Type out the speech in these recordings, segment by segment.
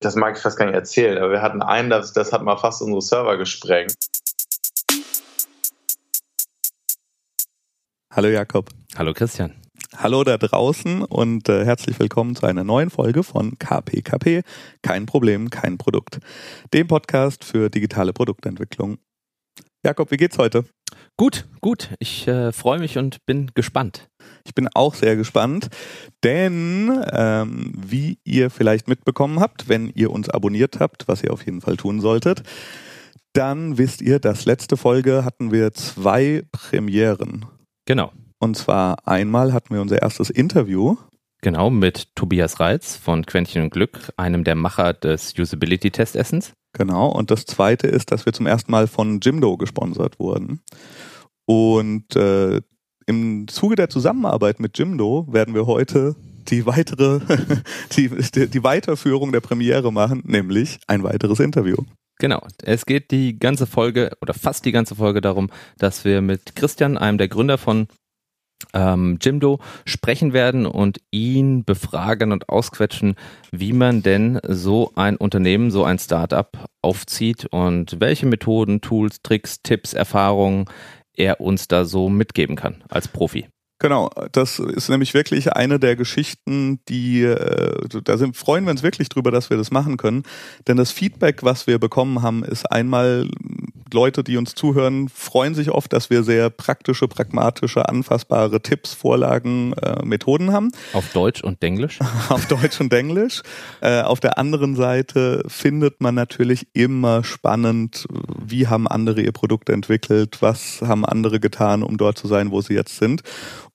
das mag ich fast gar nicht erzählen, aber wir hatten einen, das, das hat mal fast unsere Server gesprengt. Hallo Jakob. Hallo Christian. Hallo da draußen und äh, herzlich willkommen zu einer neuen Folge von KPKP. Kein Problem, kein Produkt. Dem Podcast für digitale Produktentwicklung. Jakob, wie geht's heute? Gut, gut. Ich äh, freue mich und bin gespannt. Ich bin auch sehr gespannt, denn ähm, wie ihr vielleicht mitbekommen habt, wenn ihr uns abonniert habt, was ihr auf jeden Fall tun solltet, dann wisst ihr, dass letzte Folge hatten wir zwei Premieren. Genau. Und zwar einmal hatten wir unser erstes Interview. Genau, mit Tobias Reitz von Quäntchen und Glück, einem der Macher des Usability-Testessens. Genau, und das zweite ist, dass wir zum ersten Mal von Jimdo gesponsert wurden. Und äh, im Zuge der Zusammenarbeit mit Jimdo werden wir heute die weitere, die, die Weiterführung der Premiere machen, nämlich ein weiteres Interview. Genau. Es geht die ganze Folge oder fast die ganze Folge darum, dass wir mit Christian, einem der Gründer von ähm, Jimdo, sprechen werden und ihn befragen und ausquetschen, wie man denn so ein Unternehmen, so ein Startup aufzieht und welche Methoden, Tools, Tricks, Tipps, Erfahrungen er uns da so mitgeben kann als Profi. Genau, das ist nämlich wirklich eine der Geschichten, die äh, da sind, freuen wir uns wirklich drüber, dass wir das machen können. Denn das Feedback, was wir bekommen haben, ist einmal Leute, die uns zuhören, freuen sich oft, dass wir sehr praktische, pragmatische, anfassbare Tipps, Vorlagen, äh, Methoden haben. Auf Deutsch und Englisch? auf Deutsch und Englisch. Äh, auf der anderen Seite findet man natürlich immer spannend, wie haben andere ihr Produkt entwickelt, was haben andere getan, um dort zu sein, wo sie jetzt sind.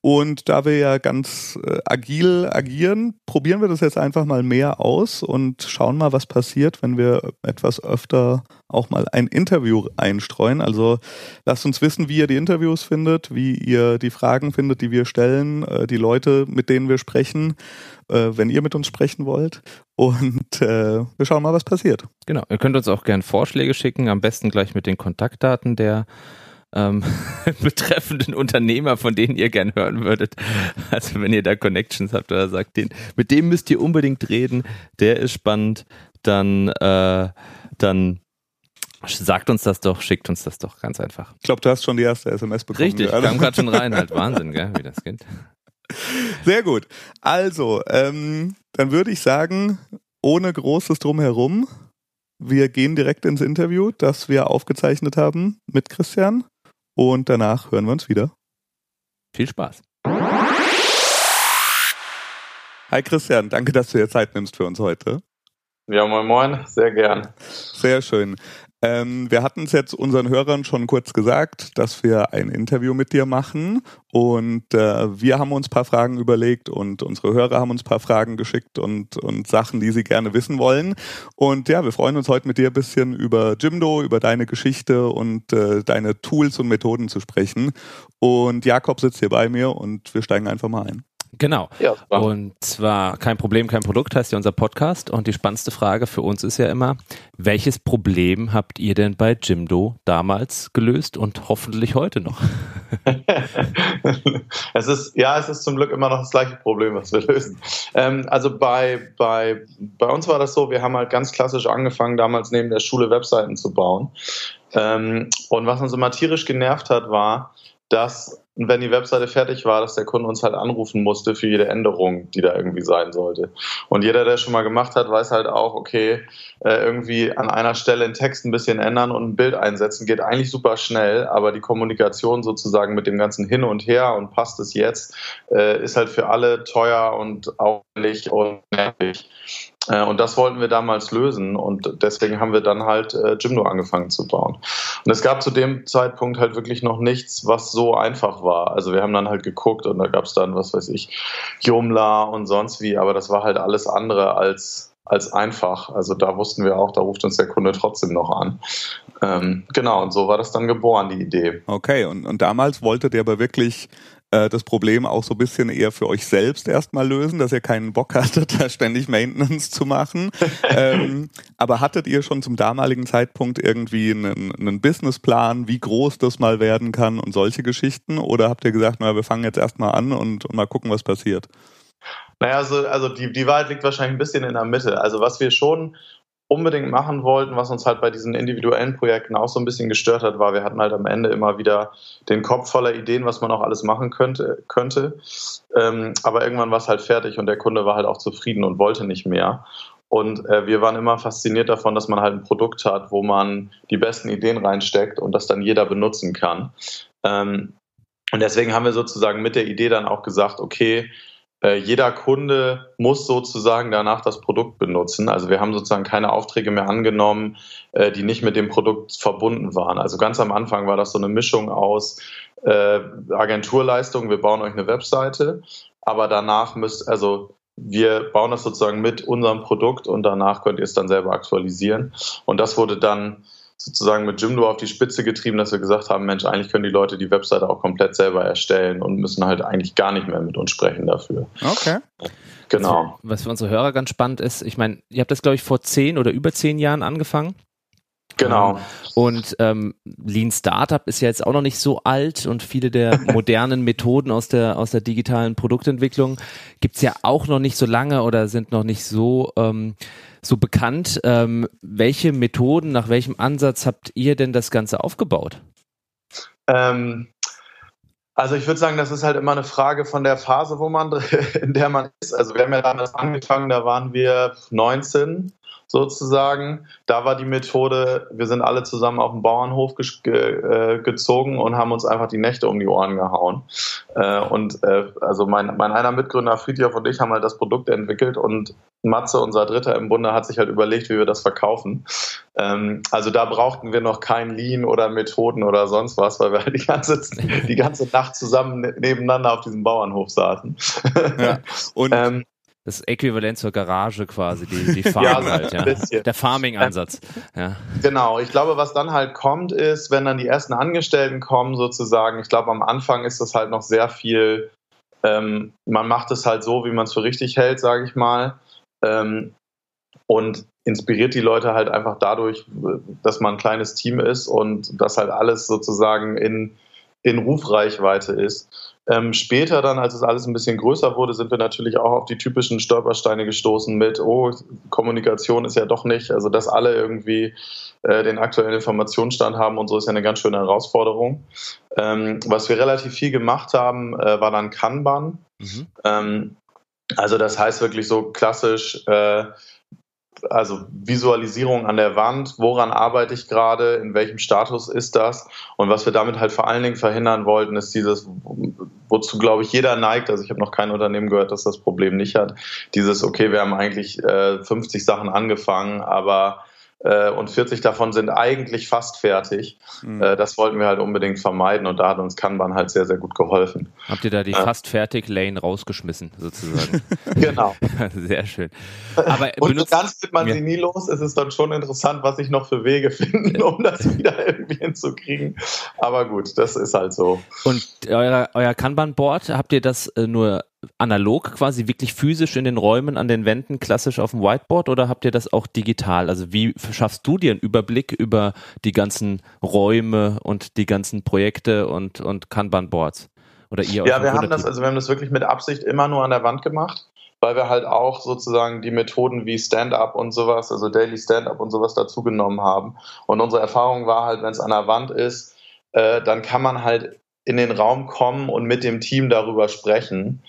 Und da wir ja ganz äh, agil agieren, probieren wir das jetzt einfach mal mehr aus und schauen mal, was passiert, wenn wir etwas öfter auch mal ein Interview einstreuen. Also lasst uns wissen, wie ihr die Interviews findet, wie ihr die Fragen findet, die wir stellen, äh, die Leute, mit denen wir sprechen, äh, wenn ihr mit uns sprechen wollt. Und äh, wir schauen mal, was passiert. Genau, ihr könnt uns auch gerne Vorschläge schicken, am besten gleich mit den Kontaktdaten der ähm, betreffenden Unternehmer, von denen ihr gern hören würdet. Also wenn ihr da Connections habt oder sagt, den, mit dem müsst ihr unbedingt reden, der ist spannend, dann, äh, dann sagt uns das doch, schickt uns das doch ganz einfach. Ich glaube, du hast schon die erste SMS bekommen. Richtig, gerade. kam gerade schon rein, halt Wahnsinn, gell, wie das geht. Sehr gut. Also, ähm, dann würde ich sagen, ohne großes Drumherum, wir gehen direkt ins Interview, das wir aufgezeichnet haben mit Christian. Und danach hören wir uns wieder. Viel Spaß. Hi Christian, danke, dass du dir Zeit nimmst für uns heute. Ja, moin moin, sehr gern. Sehr schön. Ähm, wir hatten es jetzt unseren Hörern schon kurz gesagt, dass wir ein Interview mit dir machen und äh, wir haben uns ein paar Fragen überlegt und unsere Hörer haben uns ein paar Fragen geschickt und, und Sachen, die sie gerne wissen wollen. Und ja, wir freuen uns heute mit dir ein bisschen über Jimdo, über deine Geschichte und äh, deine Tools und Methoden zu sprechen. Und Jakob sitzt hier bei mir und wir steigen einfach mal ein. Genau. Ja, und zwar kein Problem, kein Produkt heißt ja unser Podcast. Und die spannendste Frage für uns ist ja immer, welches Problem habt ihr denn bei Jimdo damals gelöst und hoffentlich heute noch? es ist, ja, es ist zum Glück immer noch das gleiche Problem, was wir lösen. Ähm, also bei, bei, bei uns war das so, wir haben halt ganz klassisch angefangen, damals neben der Schule Webseiten zu bauen. Ähm, und was uns immer tierisch genervt hat, war, dass wenn die Webseite fertig war, dass der Kunde uns halt anrufen musste für jede Änderung, die da irgendwie sein sollte. Und jeder, der schon mal gemacht hat, weiß halt auch, okay, äh, irgendwie an einer Stelle einen Text ein bisschen ändern und ein Bild einsetzen geht eigentlich super schnell, aber die Kommunikation sozusagen mit dem ganzen Hin und Her und passt es jetzt, äh, ist halt für alle teuer und aufwendig und nervig. Äh, und das wollten wir damals lösen und deswegen haben wir dann halt äh, Jimdo angefangen zu bauen. Und es gab zu dem Zeitpunkt halt wirklich noch nichts, was so einfach war. Also wir haben dann halt geguckt und da gab es dann, was weiß ich, Joomla und sonst wie, aber das war halt alles andere als als einfach. Also da wussten wir auch, da ruft uns der Kunde trotzdem noch an. Ähm, genau, und so war das dann geboren, die Idee. Okay, und, und damals wolltet ihr aber wirklich äh, das Problem auch so ein bisschen eher für euch selbst erstmal lösen, dass ihr keinen Bock hattet, da ständig Maintenance zu machen. ähm, aber hattet ihr schon zum damaligen Zeitpunkt irgendwie einen, einen Businessplan, wie groß das mal werden kann und solche Geschichten? Oder habt ihr gesagt, na, wir fangen jetzt erstmal an und, und mal gucken, was passiert? Naja, also, also die, die Wahrheit liegt wahrscheinlich ein bisschen in der Mitte. Also was wir schon unbedingt machen wollten, was uns halt bei diesen individuellen Projekten auch so ein bisschen gestört hat, war, wir hatten halt am Ende immer wieder den Kopf voller Ideen, was man auch alles machen könnte. könnte. Ähm, aber irgendwann war es halt fertig und der Kunde war halt auch zufrieden und wollte nicht mehr. Und äh, wir waren immer fasziniert davon, dass man halt ein Produkt hat, wo man die besten Ideen reinsteckt und das dann jeder benutzen kann. Ähm, und deswegen haben wir sozusagen mit der Idee dann auch gesagt, okay, jeder Kunde muss sozusagen danach das Produkt benutzen. Also wir haben sozusagen keine Aufträge mehr angenommen, äh, die nicht mit dem Produkt verbunden waren. Also ganz am Anfang war das so eine Mischung aus äh, Agenturleistung, wir bauen euch eine Webseite, aber danach müsst, also wir bauen das sozusagen mit unserem Produkt und danach könnt ihr es dann selber aktualisieren. Und das wurde dann sozusagen mit Jimdo auf die Spitze getrieben, dass wir gesagt haben, Mensch, eigentlich können die Leute die Webseite auch komplett selber erstellen und müssen halt eigentlich gar nicht mehr mit uns sprechen dafür. Okay. Genau. Was für unsere Hörer ganz spannend ist, ich meine, ihr habt das, glaube ich, vor zehn oder über zehn Jahren angefangen. Genau. Ähm, und ähm, Lean Startup ist ja jetzt auch noch nicht so alt und viele der modernen Methoden aus der, aus der digitalen Produktentwicklung gibt's ja auch noch nicht so lange oder sind noch nicht so, ähm, so bekannt. Ähm, welche Methoden, nach welchem Ansatz habt ihr denn das Ganze aufgebaut? Ähm, also ich würde sagen, das ist halt immer eine Frage von der Phase, wo man in der man ist. Also wir haben ja damals angefangen, da waren wir 19 sozusagen. Da war die Methode, wir sind alle zusammen auf den Bauernhof ge äh, gezogen und haben uns einfach die Nächte um die Ohren gehauen. Äh, und äh, also mein, mein einer Mitgründer Friedhof und ich haben halt das Produkt entwickelt und Matze, unser Dritter im Bunde, hat sich halt überlegt, wie wir das verkaufen. Ähm, also da brauchten wir noch kein Lean oder Methoden oder sonst was, weil wir halt die ganze, die ganze Nacht zusammen ne-, nebeneinander auf diesem Bauernhof saßen. Ja. Und ähm, das Äquivalent zur Garage quasi, die, die Farm ja, halt, ja. Der Farming-Ansatz. Ja. Genau, ich glaube, was dann halt kommt, ist, wenn dann die ersten Angestellten kommen, sozusagen, ich glaube, am Anfang ist das halt noch sehr viel, ähm, man macht es halt so, wie man es für richtig hält, sage ich mal. Ähm, und inspiriert die Leute halt einfach dadurch, dass man ein kleines Team ist und das halt alles sozusagen in, in Rufreichweite ist. Ähm, später dann, als es alles ein bisschen größer wurde, sind wir natürlich auch auf die typischen Stolpersteine gestoßen mit, oh, Kommunikation ist ja doch nicht, also dass alle irgendwie äh, den aktuellen Informationsstand haben und so ist ja eine ganz schöne Herausforderung. Ähm, was wir relativ viel gemacht haben, äh, war dann Kanban. Mhm. Ähm, also das heißt wirklich so klassisch, äh, also Visualisierung an der Wand, woran arbeite ich gerade, in welchem Status ist das? Und was wir damit halt vor allen Dingen verhindern wollten, ist dieses, wozu glaube ich jeder neigt, also ich habe noch kein Unternehmen gehört, das das Problem nicht hat, dieses, okay, wir haben eigentlich äh, 50 Sachen angefangen, aber und 40 davon sind eigentlich fast fertig. Mhm. Äh, das wollten wir halt unbedingt vermeiden und da hat uns Kanban halt sehr, sehr gut geholfen. Habt ihr da die äh. fast fertig Lane rausgeschmissen, sozusagen? genau. sehr schön. Aber und benutzt, ganz wird man ja. sie nie los. Es ist dann schon interessant, was sich noch für Wege finden, um das wieder irgendwie hinzukriegen. Aber gut, das ist halt so. Und euer, euer Kanban-Board, habt ihr das äh, nur analog quasi wirklich physisch in den Räumen an den Wänden klassisch auf dem Whiteboard oder habt ihr das auch digital? Also wie schaffst du dir einen Überblick über die ganzen Räume und die ganzen Projekte und, und Kanban-Boards? Oder ihr? Ja, wir haben das, also wir haben das wirklich mit Absicht immer nur an der Wand gemacht, weil wir halt auch sozusagen die Methoden wie Stand-up und sowas, also Daily Stand-up und sowas dazugenommen haben. Und unsere Erfahrung war halt, wenn es an der Wand ist, äh, dann kann man halt in den Raum kommen und mit dem Team darüber sprechen.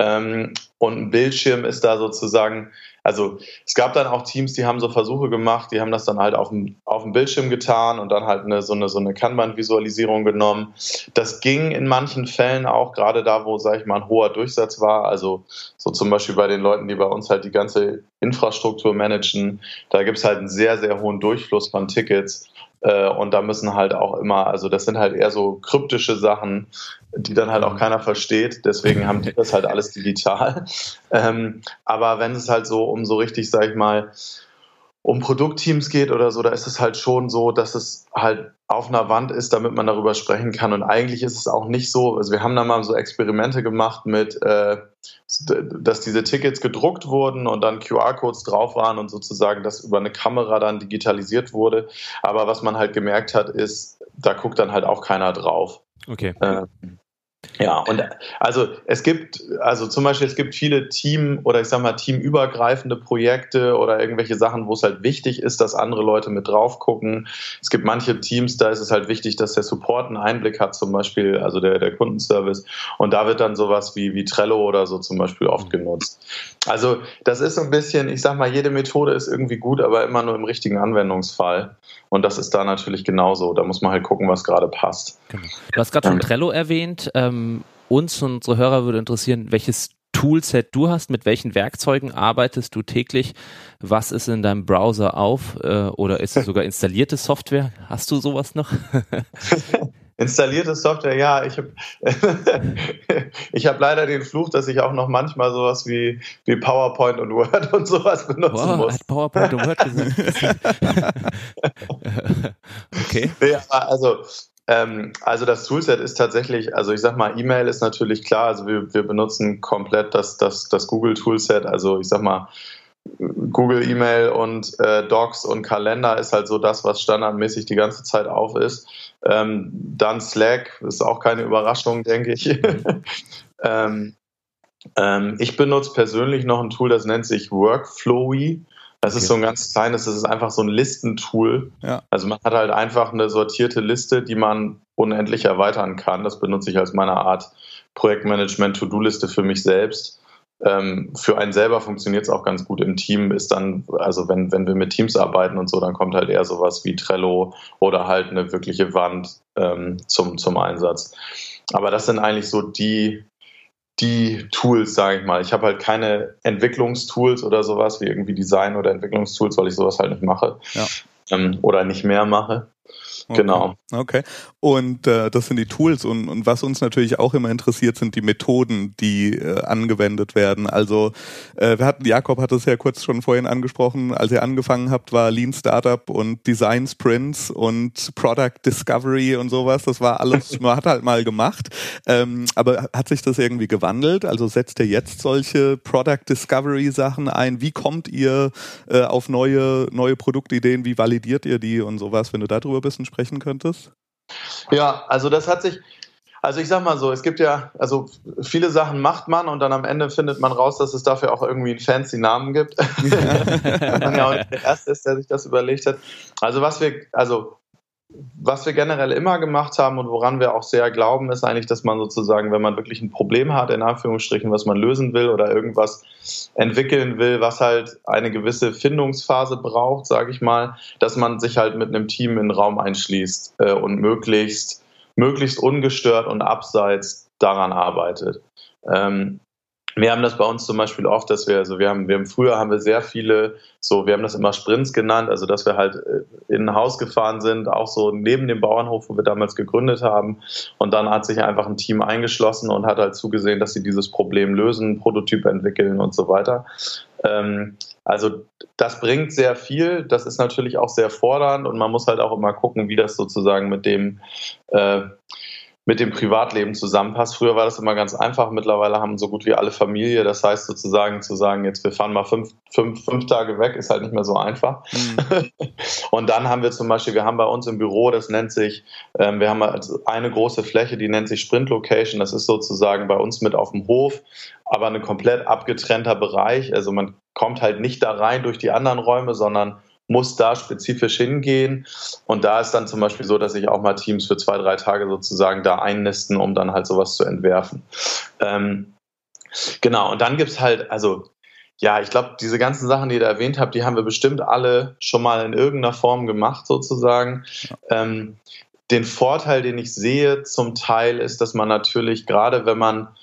Ähm, und ein Bildschirm ist da sozusagen, also es gab dann auch Teams, die haben so Versuche gemacht, die haben das dann halt auf dem, auf dem Bildschirm getan und dann halt eine, so eine, so eine Kanban-Visualisierung genommen. Das ging in manchen Fällen auch, gerade da, wo, sag ich mal, ein hoher Durchsatz war, also so zum Beispiel bei den Leuten, die bei uns halt die ganze Infrastruktur managen, da gibt es halt einen sehr, sehr hohen Durchfluss von Tickets. Äh, und da müssen halt auch immer, also das sind halt eher so kryptische Sachen, die dann halt auch keiner versteht. Deswegen haben die das halt alles digital. Ähm, aber wenn es halt so um so richtig, sag ich mal, um Produktteams geht oder so, da ist es halt schon so, dass es halt auf einer Wand ist, damit man darüber sprechen kann. Und eigentlich ist es auch nicht so. Also wir haben da mal so Experimente gemacht mit, äh, dass diese Tickets gedruckt wurden und dann QR-Codes drauf waren und sozusagen das über eine Kamera dann digitalisiert wurde. Aber was man halt gemerkt hat, ist, da guckt dann halt auch keiner drauf. Okay. Äh, Ja, und also es gibt, also zum Beispiel, es gibt viele Team- oder ich sag mal teamübergreifende Projekte oder irgendwelche Sachen, wo es halt wichtig ist, dass andere Leute mit drauf gucken. Es gibt manche Teams, da ist es halt wichtig, dass der Support einen Einblick hat, zum Beispiel, also der, der Kundenservice. Und da wird dann sowas wie, wie Trello oder so zum Beispiel oft mhm. genutzt. Also das ist so ein bisschen, ich sag mal, jede Methode ist irgendwie gut, aber immer nur im richtigen Anwendungsfall. Und das ist da natürlich genauso. Da muss man halt gucken, was gerade passt. Genau. Du hast gerade schon Trello erwähnt. Ähm, uns und unsere Hörer würde interessieren, welches Toolset du hast, mit welchen Werkzeugen arbeitest du täglich, was ist in deinem Browser auf äh, oder ist es sogar installierte Software? Hast du sowas noch? Installierte Software, ja, ich habe ich hab leider den Fluch, dass ich auch noch manchmal sowas wie, wie PowerPoint und Word und sowas benutzen wow, muss. Hat PowerPoint und Word gesagt. okay. Ja, also ähm, also das Toolset ist tatsächlich, also ich sag mal, E-Mail ist natürlich klar, also wir, wir benutzen komplett das, das, das Google Toolset, also ich sag mal, Google E-Mail und äh, Docs und Kalender ist halt so das, was standardmäßig die ganze Zeit auf ist. Ähm, dann Slack ist auch keine Überraschung, denke ich. ähm, ähm, ich benutze persönlich noch ein Tool, das nennt sich Workflowy. Das okay. ist so ein ganz kleines, das ist einfach so ein Listentool. Ja. Also man hat halt einfach eine sortierte Liste, die man unendlich erweitern kann. Das benutze ich als meine Art Projektmanagement-To-Do-Liste für mich selbst. Ähm, für einen selber funktioniert es auch ganz gut im Team, ist dann, also wenn, wenn wir mit Teams arbeiten und so, dann kommt halt eher sowas wie Trello oder halt eine wirkliche Wand ähm, zum, zum Einsatz. Aber das sind eigentlich so die, die Tools, sage ich mal. Ich habe halt keine Entwicklungstools oder sowas wie irgendwie Design oder Entwicklungstools, weil ich sowas halt nicht mache ja. ähm, oder nicht mehr mache. Okay. Genau. Okay. Und äh, das sind die Tools und, und was uns natürlich auch immer interessiert, sind die Methoden, die äh, angewendet werden. Also äh, wir hatten, Jakob hat es ja kurz schon vorhin angesprochen, als ihr angefangen habt, war Lean Startup und Design Sprints und Product Discovery und sowas. Das war alles, man hat halt mal gemacht. Ähm, aber hat sich das irgendwie gewandelt? Also setzt ihr jetzt solche Product Discovery Sachen ein? Wie kommt ihr äh, auf neue, neue Produktideen? Wie validiert ihr die und sowas, wenn du darüber ein bisschen sprechen könntest? Ja, also das hat sich, also ich sag mal so, es gibt ja, also viele Sachen macht man und dann am Ende findet man raus, dass es dafür auch irgendwie einen fancy Namen gibt. Ja. man ja auch nicht der Erste ist, der sich das überlegt hat. Also was wir, also was wir generell immer gemacht haben und woran wir auch sehr glauben, ist eigentlich, dass man sozusagen, wenn man wirklich ein Problem hat, in Anführungsstrichen, was man lösen will oder irgendwas entwickeln will, was halt eine gewisse Findungsphase braucht, sage ich mal, dass man sich halt mit einem Team in den Raum einschließt äh, und möglichst, möglichst ungestört und abseits daran arbeitet. Ähm, wir haben das bei uns zum Beispiel oft, dass wir, also wir haben, wir haben früher haben wir sehr viele, so, wir haben das immer Sprints genannt, also dass wir halt äh, in ein Haus gefahren sind, auch so neben dem Bauernhof, wo wir damals gegründet haben. Und dann hat sich einfach ein Team eingeschlossen und hat halt zugesehen, dass sie dieses Problem lösen, Prototyp entwickeln und so weiter. Ähm, also das bringt sehr viel, das ist natürlich auch sehr fordernd und man muss halt auch immer gucken, wie das sozusagen mit dem äh, mit dem Privatleben zusammenpasst. Früher war das immer ganz einfach, mittlerweile haben so gut wie alle Familie. Das heißt sozusagen zu sagen, jetzt wir fahren mal fünf, fünf, fünf Tage weg, ist halt nicht mehr so einfach. Mhm. Und dann haben wir zum Beispiel, wir haben bei uns im Büro, das nennt sich, ähm, wir haben eine große Fläche, die nennt sich Sprint Location. Das ist sozusagen bei uns mit auf dem Hof, aber ein komplett abgetrennter Bereich. Also man kommt halt nicht da rein durch die anderen Räume, sondern muss da spezifisch hingehen. Und da ist dann zum Beispiel so, dass sich auch mal Teams für zwei, drei Tage sozusagen da einnisten, um dann halt sowas zu entwerfen. Ähm, genau, und dann gibt es halt, also ja, ich glaube, diese ganzen Sachen, die ihr da erwähnt habt, die haben wir bestimmt alle schon mal in irgendeiner Form gemacht, sozusagen. Ja. Ähm, den Vorteil, den ich sehe zum Teil, ist, dass man natürlich, gerade wenn man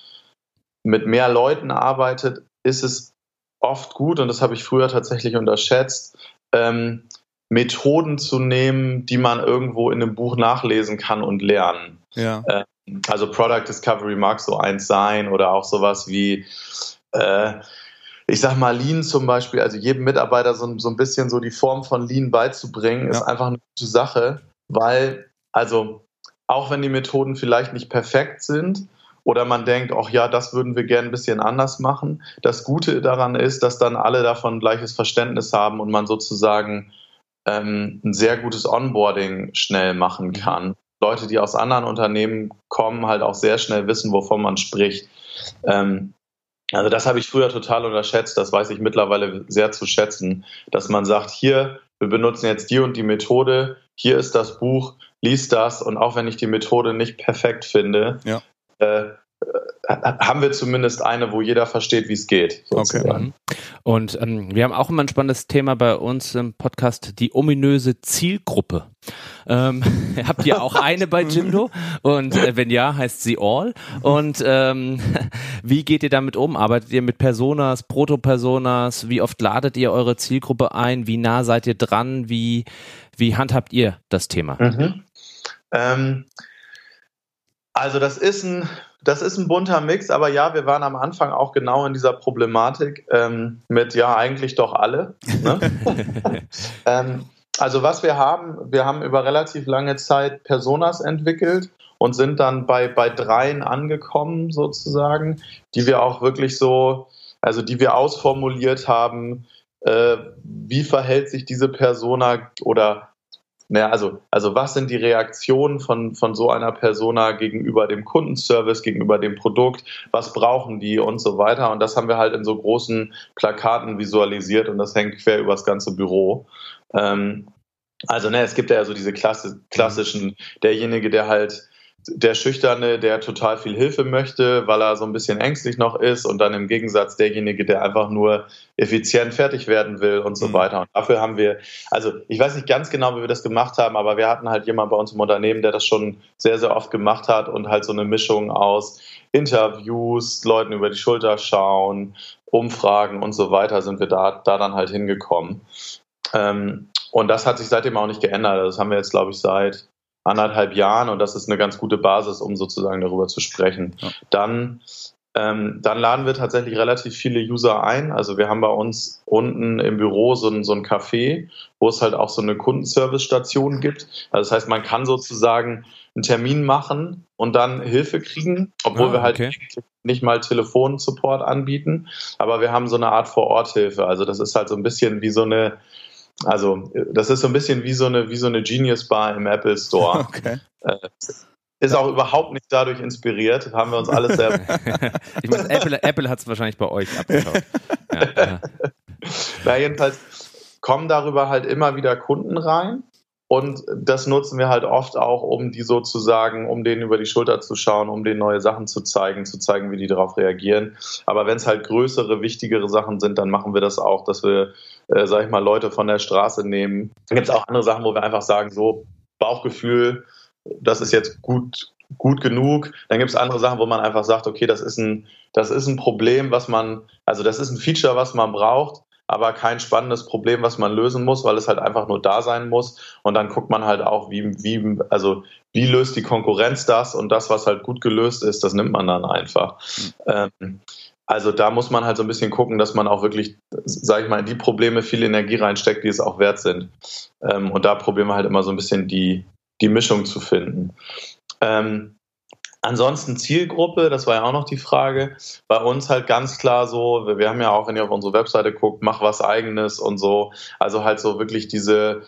mit mehr Leuten arbeitet, ist es oft gut, und das habe ich früher tatsächlich unterschätzt, ähm, Methoden zu nehmen, die man irgendwo in einem Buch nachlesen kann und lernen. Ja. Ähm, also Product Discovery mag so eins sein oder auch sowas wie äh, ich sag mal, Lean zum Beispiel, also jedem Mitarbeiter so, so ein bisschen so die Form von Lean beizubringen, ja. ist einfach eine gute Sache, weil, also, auch wenn die Methoden vielleicht nicht perfekt sind, oder man denkt, ach ja, das würden wir gerne ein bisschen anders machen. Das Gute daran ist, dass dann alle davon gleiches Verständnis haben und man sozusagen ähm, ein sehr gutes Onboarding schnell machen kann. Leute, die aus anderen Unternehmen kommen, halt auch sehr schnell wissen, wovon man spricht. Ähm, also das habe ich früher total unterschätzt, das weiß ich mittlerweile sehr zu schätzen, dass man sagt, hier, wir benutzen jetzt die und die Methode, hier ist das Buch, lies das und auch wenn ich die Methode nicht perfekt finde, ja. Äh, haben wir zumindest eine, wo jeder versteht, wie es geht. Sozusagen. Okay. Mhm. Und ähm, wir haben auch immer ein spannendes Thema bei uns im Podcast, die ominöse Zielgruppe. Ähm, habt ihr auch eine bei Jimdo? Und äh, wenn ja, heißt sie All. Und ähm, wie geht ihr damit um? Arbeitet ihr mit Personas, Proto-Personas? Wie oft ladet ihr eure Zielgruppe ein? Wie nah seid ihr dran? Wie, wie handhabt ihr das Thema? Mhm. Also das ist ein das ist ein bunter Mix, aber ja, wir waren am Anfang auch genau in dieser Problematik ähm, mit ja eigentlich doch alle. Ne? ähm, also was wir haben, wir haben über relativ lange Zeit Personas entwickelt und sind dann bei, bei dreien angekommen sozusagen, die wir auch wirklich so, also die wir ausformuliert haben, äh, wie verhält sich diese Persona oder naja, also, also was sind die Reaktionen von, von so einer Persona gegenüber dem Kundenservice, gegenüber dem Produkt, was brauchen die und so weiter. Und das haben wir halt in so großen Plakaten visualisiert und das hängt quer über das ganze Büro. Ähm, also ne, es gibt ja so diese Klasse, klassischen, derjenige, der halt der Schüchterne, der total viel Hilfe möchte, weil er so ein bisschen ängstlich noch ist und dann im Gegensatz derjenige, der einfach nur effizient fertig werden will und so mhm. weiter. Und dafür haben wir, also ich weiß nicht ganz genau, wie wir das gemacht haben, aber wir hatten halt jemanden bei uns im Unternehmen, der das schon sehr, sehr oft gemacht hat und halt so eine Mischung aus Interviews, Leuten über die Schulter schauen, Umfragen und so weiter sind wir da, da dann halt hingekommen. Ähm, und das hat sich seitdem auch nicht geändert. Das haben wir jetzt, glaube ich, seit anderthalb Jahren und das ist eine ganz gute Basis, um sozusagen darüber zu sprechen. Ja. Dann, ähm, dann laden wir tatsächlich relativ viele User ein. Also wir haben bei uns unten im Büro so ein, so ein Café, wo es halt auch so eine Kundenservice-Station gibt. Also das heißt, man kann sozusagen einen Termin machen und dann Hilfe kriegen, obwohl ah, wir halt okay. nicht mal Telefonsupport anbieten. Aber wir haben so eine Art Vor-Ort-Hilfe. Also das ist halt so ein bisschen wie so eine also, das ist so ein bisschen wie so eine, wie so eine Genius Bar im Apple Store. Okay. Äh, ist auch überhaupt nicht dadurch inspiriert, haben wir uns alles selber. ich meine, Apple, Apple hat es wahrscheinlich bei euch abgeschaut. Ja, ja. Na, jedenfalls kommen darüber halt immer wieder Kunden rein und das nutzen wir halt oft auch, um die sozusagen, um denen über die Schulter zu schauen, um denen neue Sachen zu zeigen, zu zeigen, wie die darauf reagieren. Aber wenn es halt größere, wichtigere Sachen sind, dann machen wir das auch, dass wir, äh, sag ich mal, Leute von der Straße nehmen. Dann gibt es auch andere Sachen, wo wir einfach sagen, so Bauchgefühl, das ist jetzt gut, gut genug. Dann gibt es andere Sachen, wo man einfach sagt, okay, das ist ein, das ist ein Problem, was man, also das ist ein Feature, was man braucht aber kein spannendes Problem, was man lösen muss, weil es halt einfach nur da sein muss. Und dann guckt man halt auch, wie, wie, also wie löst die Konkurrenz das und das, was halt gut gelöst ist, das nimmt man dann einfach. Mhm. Ähm, also da muss man halt so ein bisschen gucken, dass man auch wirklich, sage ich mal, in die Probleme viel Energie reinsteckt, die es auch wert sind. Ähm, und da probieren wir halt immer so ein bisschen die, die Mischung zu finden. Ähm, Ansonsten Zielgruppe, das war ja auch noch die Frage. Bei uns halt ganz klar so, wir haben ja auch, wenn ihr auf unsere Webseite guckt, mach was eigenes und so. Also halt so wirklich diese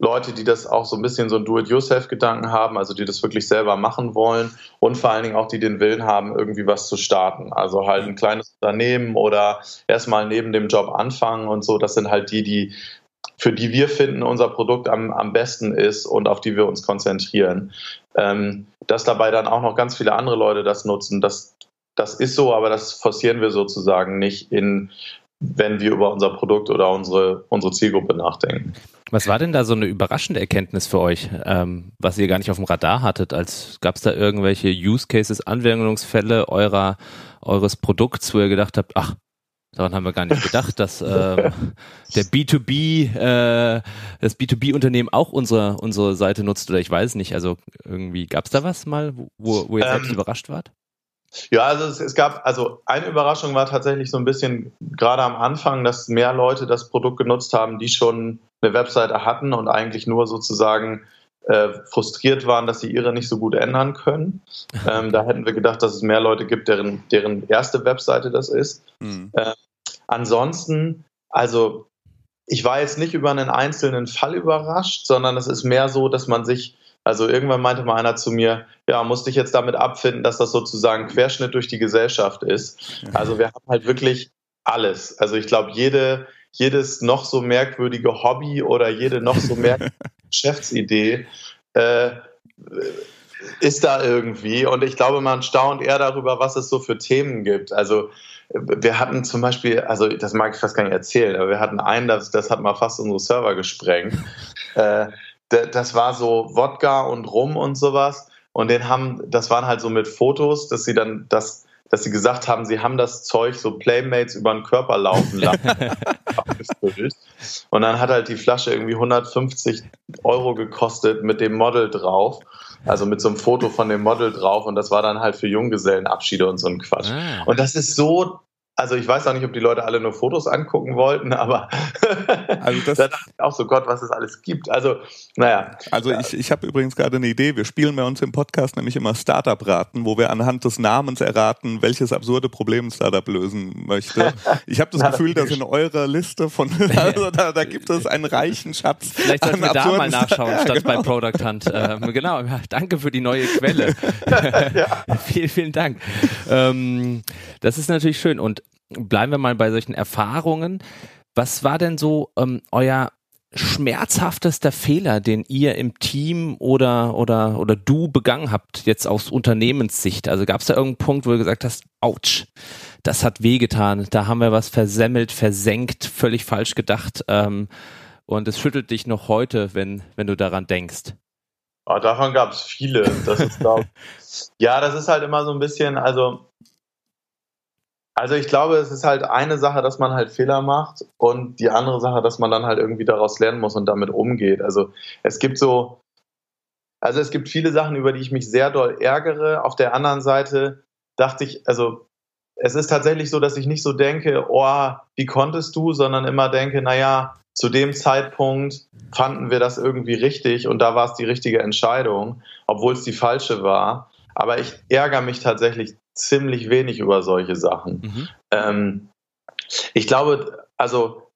Leute, die das auch so ein bisschen so ein Do-it-yourself-Gedanken haben, also die das wirklich selber machen wollen und vor allen Dingen auch die den Willen haben, irgendwie was zu starten. Also halt ein kleines Unternehmen oder erstmal neben dem Job anfangen und so. Das sind halt die, die für die wir finden, unser Produkt am, am besten ist und auf die wir uns konzentrieren. Ähm, dass dabei dann auch noch ganz viele andere Leute das nutzen, das, das ist so, aber das forcieren wir sozusagen nicht in, wenn wir über unser Produkt oder unsere, unsere Zielgruppe nachdenken. Was war denn da so eine überraschende Erkenntnis für euch, ähm, was ihr gar nicht auf dem Radar hattet? Als gab es da irgendwelche Use Cases, Anwendungsfälle eurer eures Produkts, wo ihr gedacht habt, ach, Daran haben wir gar nicht gedacht, dass ähm, der B2B, äh, das B2B-Unternehmen auch unsere, unsere Seite nutzt oder ich weiß nicht. Also irgendwie gab es da was mal, wo, wo ihr selbst ähm, überrascht wart? Ja, also es, es, gab, also eine Überraschung war tatsächlich so ein bisschen gerade am Anfang, dass mehr Leute das Produkt genutzt haben, die schon eine Webseite hatten und eigentlich nur sozusagen äh, frustriert waren, dass sie ihre nicht so gut ändern können. Ähm, da hätten wir gedacht, dass es mehr Leute gibt, deren, deren erste Webseite das ist. Mhm. Äh, ansonsten, also ich war jetzt nicht über einen einzelnen Fall überrascht, sondern es ist mehr so, dass man sich Also irgendwann meinte mal einer zu mir, ja, musste ich jetzt damit abfinden, dass das sozusagen Querschnitt durch die Gesellschaft ist. Also wir haben halt wirklich alles. Also ich glaube, jede, jedes noch so merkwürdige Hobby oder jede noch so merkwürdige Geschäftsidee äh, ist da irgendwie. Und ich glaube, man staunt eher darüber, was es so für Themen gibt. Also wir hatten zum Beispiel, also das mag ich fast gar nicht erzählen, aber wir hatten einen, das, das hat mal fast unsere Server gesprengt. Äh, das war so Wodka und Rum und sowas. Und den haben, das waren halt so mit Fotos, dass sie dann das, dass sie gesagt haben, sie haben das Zeug so Playmates über den Körper laufen lassen. und dann hat halt die Flasche irgendwie 150 Euro gekostet mit dem Model drauf. Also mit so einem Foto von dem Model drauf und das war dann halt für Junggesellenabschiede und so ein Quatsch. Ah. Und das ist so also ich weiß auch nicht, ob die Leute alle nur Fotos angucken wollten, aber also das, da dachte ich auch so, Gott, was es alles gibt. Also, naja. Also ich, ich habe übrigens gerade eine Idee. Wir spielen bei uns im Podcast nämlich immer Startup-Raten, wo wir anhand des Namens erraten, welches absurde Problem ein Startup lösen möchte. Ich habe das Na, Gefühl, dass in eurer Liste von, also da, da gibt es einen reichen Schatz. Vielleicht sollten wir da mal nachschauen, ja, statt genau. bei Product Hunt. Ähm, genau, ja, danke für die neue Quelle. vielen, vielen Dank. Ähm, das ist natürlich schön und bleiben wir mal bei solchen Erfahrungen. Was war denn so ähm, euer schmerzhaftester Fehler, den ihr im Team oder oder oder du begangen habt jetzt aus Unternehmenssicht? Also gab es da irgendeinen Punkt, wo du gesagt hast, ouch, das hat wehgetan, da haben wir was versemmelt, versenkt, völlig falsch gedacht ähm, und es schüttelt dich noch heute, wenn wenn du daran denkst. Oh, davon gab es viele. Das ist, glaub, ja, das ist halt immer so ein bisschen, also also ich glaube, es ist halt eine Sache, dass man halt Fehler macht und die andere Sache, dass man dann halt irgendwie daraus lernen muss und damit umgeht. Also es gibt so, also es gibt viele Sachen, über die ich mich sehr doll ärgere. Auf der anderen Seite dachte ich, also es ist tatsächlich so, dass ich nicht so denke, oh, wie konntest du, sondern immer denke, naja, zu dem Zeitpunkt fanden wir das irgendwie richtig und da war es die richtige Entscheidung, obwohl es die falsche war. Aber ich ärgere mich tatsächlich ziemlich wenig über solche Sachen. Mhm. Ähm, ich glaube, also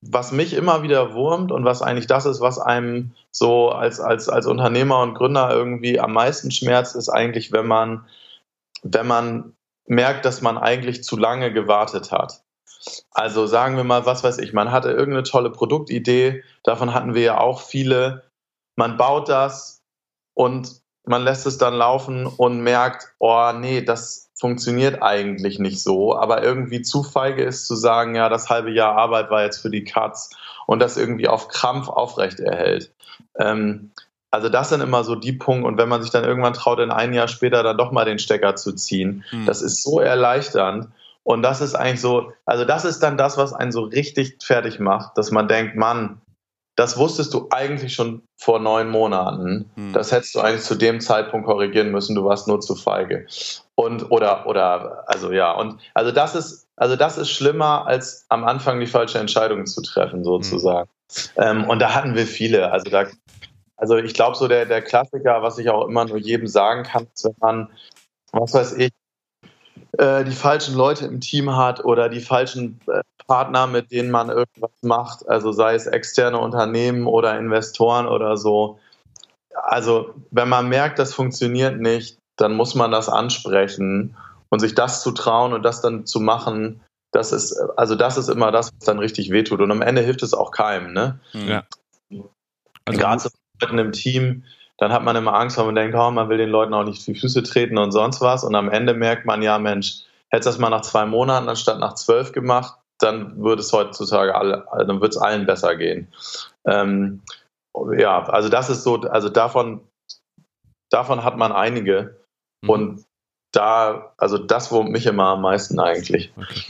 was mich immer wieder wurmt und was eigentlich das ist, was einem so als, als, als Unternehmer und Gründer irgendwie am meisten schmerzt, ist eigentlich, wenn man, wenn man merkt, dass man eigentlich zu lange gewartet hat. Also sagen wir mal, was weiß ich, man hatte irgendeine tolle Produktidee, davon hatten wir ja auch viele. Man baut das und man lässt es dann laufen und merkt, oh nee, das funktioniert eigentlich nicht so, aber irgendwie zu feige ist zu sagen, ja, das halbe Jahr Arbeit war jetzt für die Katz und das irgendwie auf Krampf aufrecht erhält. Ähm, also das sind immer so die Punkte und wenn man sich dann irgendwann traut, in ein Jahr später dann doch mal den Stecker zu ziehen, mhm. das ist so erleichternd und das ist eigentlich so, also das ist dann das, was einen so richtig fertig macht, dass man denkt, Mann, das wusstest du eigentlich schon vor neun Monaten. Hm. Das hättest du eigentlich zu dem Zeitpunkt korrigieren müssen. Du warst nur zu feige. Und oder oder also ja und also das ist also das ist schlimmer als am Anfang die falsche Entscheidung zu treffen sozusagen. Hm. Ähm, und da hatten wir viele. Also da also ich glaube so der der Klassiker, was ich auch immer nur jedem sagen kann, ist, wenn man was weiß ich äh, die falschen Leute im Team hat oder die falschen äh, Partner, mit denen man irgendwas macht, also sei es externe Unternehmen oder Investoren oder so. Also wenn man merkt, das funktioniert nicht, dann muss man das ansprechen und sich das zu trauen und das dann zu machen, das ist, also das ist immer das, was dann richtig wehtut. Und am Ende hilft es auch keinem, ne? Ja. Also Gerade zu Leuten im Team, dann hat man immer Angst, weil man denkt, oh, man will den Leuten auch nicht die Füße treten und sonst was. Und am Ende merkt man, ja, Mensch, hätte das mal nach zwei Monaten anstatt nach zwölf gemacht, dann würde es heutzutage alle, dann wird es allen besser gehen. Ähm, ja, also das ist so, also davon, davon hat man einige. Mhm. Und da, also das wurmt mich immer am meisten eigentlich. Okay.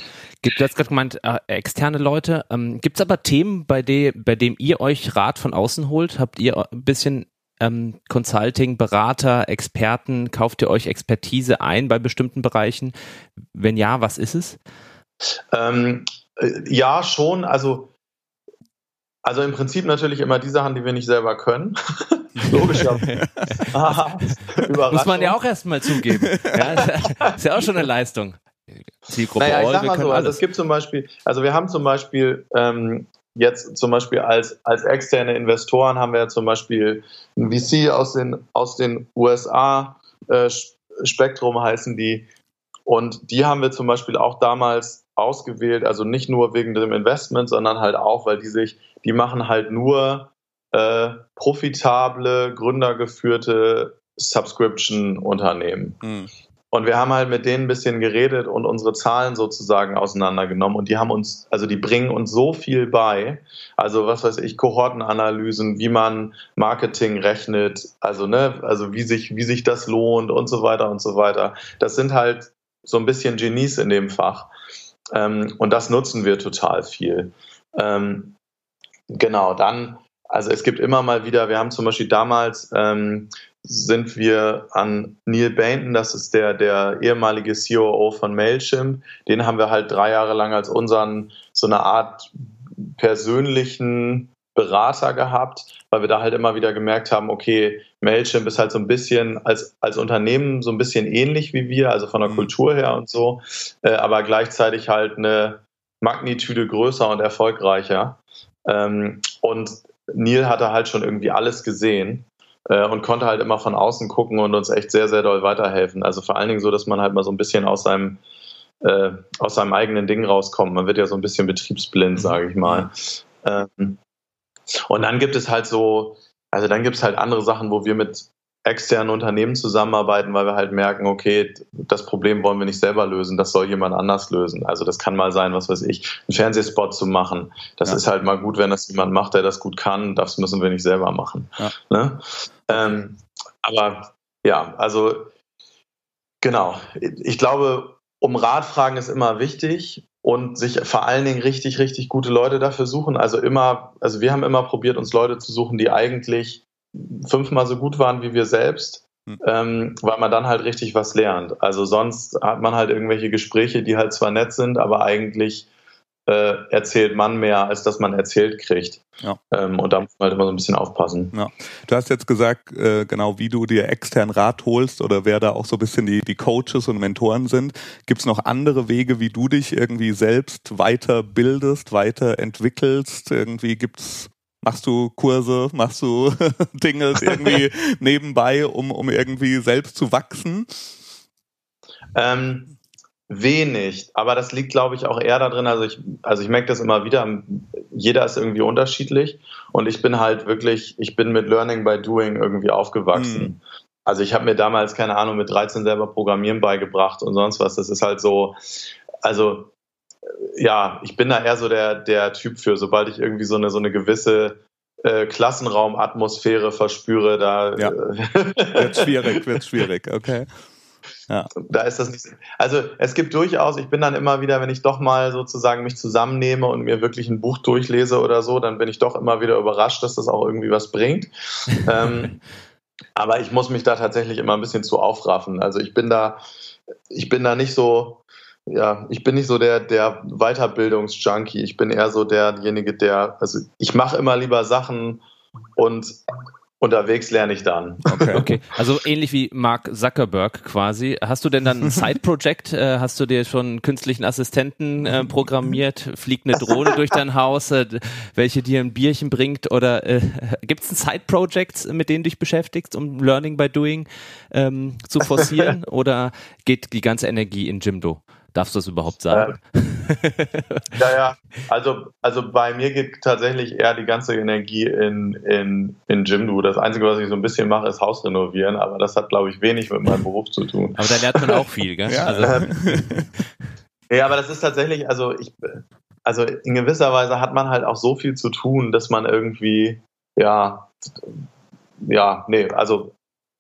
Gibt, du hast gerade gemeint, äh, externe Leute. Ähm, Gibt es aber Themen, bei, de, bei dem ihr euch Rat von außen holt? Habt ihr ein bisschen ähm, Consulting, Berater, Experten? Kauft ihr euch Expertise ein bei bestimmten Bereichen? Wenn ja, was ist es? Ähm, äh, ja, schon. Also, also im Prinzip natürlich immer die Sachen, die wir nicht selber können. Logisch. Muss man ja auch erstmal zugeben. Ja, ist ja auch schon eine Leistung. Zielgruppe naja, ich sag mal so, also es gibt zum Beispiel, also wir haben zum Beispiel ähm, jetzt zum Beispiel als, als externe Investoren haben wir zum Beispiel ein VC aus den, aus den USA, äh, Spektrum heißen die. Und die haben wir zum Beispiel auch damals ausgewählt, also nicht nur wegen dem Investment, sondern halt auch, weil die sich, die machen halt nur äh, profitable, gründergeführte Subscription-Unternehmen. Mhm. Und wir haben halt mit denen ein bisschen geredet und unsere Zahlen sozusagen auseinandergenommen. Und die haben uns, also die bringen uns so viel bei. Also was weiß ich, Kohortenanalysen, wie man Marketing rechnet, also ne, also wie sich, wie sich das lohnt und so weiter und so weiter. Das sind halt so ein bisschen Genies in dem Fach. Ähm, und das nutzen wir total viel. Ähm, genau, dann, also es gibt immer mal wieder, wir haben zum Beispiel damals ähm, sind wir an Neil Bainton, das ist der, der ehemalige COO von Mailchimp. Den haben wir halt drei Jahre lang als unseren, so eine Art persönlichen Berater gehabt, weil wir da halt immer wieder gemerkt haben, okay, Mailchimp ist halt so ein bisschen als, als Unternehmen so ein bisschen ähnlich wie wir, also von der mhm. Kultur her und so, äh, aber gleichzeitig halt eine Magnitude größer und erfolgreicher. Ähm, und Neil hatte halt schon irgendwie alles gesehen äh, und konnte halt immer von außen gucken und uns echt sehr, sehr doll weiterhelfen. Also vor allen Dingen so, dass man halt mal so ein bisschen aus seinem äh, aus seinem eigenen Ding rauskommt. Man wird ja so ein bisschen betriebsblind, mhm. sage ich mal. Ähm, und dann gibt es halt so, also dann gibt es halt andere Sachen, wo wir mit externen Unternehmen zusammenarbeiten, weil wir halt merken, okay, das Problem wollen wir nicht selber lösen, das soll jemand anders lösen. Also das kann mal sein, was weiß ich, einen Fernsehspot zu machen. Das ja. ist halt mal gut, wenn das jemand macht, der das gut kann. Das müssen wir nicht selber machen. Ja. Ne? Ähm, aber ja, also genau. Ich glaube, um Rat fragen ist immer wichtig und sich vor allen Dingen richtig, richtig gute Leute dafür suchen. Also immer, also wir haben immer probiert, uns Leute zu suchen, die eigentlich fünfmal so gut waren wie wir selbst, hm. ähm, weil man dann halt richtig was lernt. Also sonst hat man halt irgendwelche Gespräche, die halt zwar nett sind, aber eigentlich äh, erzählt man mehr, als dass man erzählt kriegt. Ja. Ähm, und da muss man halt immer so ein bisschen aufpassen. Ja. Du hast jetzt gesagt, äh, genau wie du dir extern Rat holst oder wer da auch so ein bisschen die, die Coaches und Mentoren sind. Gibt es noch andere Wege, wie du dich irgendwie selbst weiterbildest, weiterentwickelst? Irgendwie gibt's Machst du Kurse, machst du Dinge irgendwie nebenbei, um, um irgendwie selbst zu wachsen? Ähm, Wenig, aber das liegt, glaube ich, auch eher darin. Also ich, also ich merke das immer wieder. Jeder ist irgendwie unterschiedlich und ich bin halt wirklich, ich bin mit Learning by Doing irgendwie aufgewachsen. Mhm. Also ich habe mir damals keine Ahnung mit 13 selber Programmieren beigebracht und sonst was. Das ist halt so, also ja, ich bin da eher so der der Typ für. Sobald ich irgendwie so eine so eine gewisse äh, Klassenraumatmosphäre verspüre, da ja. wird schwierig, wird schwierig. Okay. Ja. Da ist das nicht. Also es gibt durchaus, ich bin dann immer wieder, wenn ich doch mal sozusagen mich zusammennehme und mir wirklich ein Buch durchlese oder so, dann bin ich doch immer wieder überrascht, dass das auch irgendwie was bringt. ähm, aber ich muss mich da tatsächlich immer ein bisschen zu aufraffen. Also ich bin da, ich bin da nicht so, ja, ich bin nicht so der, der Weiterbildungsjunkie. Ich bin eher so derjenige, der, also ich mache immer lieber Sachen und Unterwegs lerne ich dann. Okay. okay. Also ähnlich wie Mark Zuckerberg quasi. Hast du denn dann ein Side-Project? Äh, hast du dir schon einen künstlichen Assistenten äh, programmiert? Fliegt eine Drohne durch dein Haus, äh, welche dir ein Bierchen bringt? Oder äh, gibt es Side-Projects, mit denen du dich beschäftigst, um Learning by Doing ähm, zu forcieren? Oder geht die ganze Energie in Jimdo? Darfst du das überhaupt sagen? ja, ja. Also, also bei mir geht tatsächlich eher die ganze Energie in, in, in Jimdo. Das Einzige, was ich so ein bisschen mache, ist Haus renovieren, aber das hat, glaube ich, wenig mit meinem Beruf zu tun. Aber da lernt man auch viel, gell? ja. Also. ja, aber das ist tatsächlich, also ich, also in gewisser Weise hat man halt auch so viel zu tun, dass man irgendwie, ja, ja, nee, also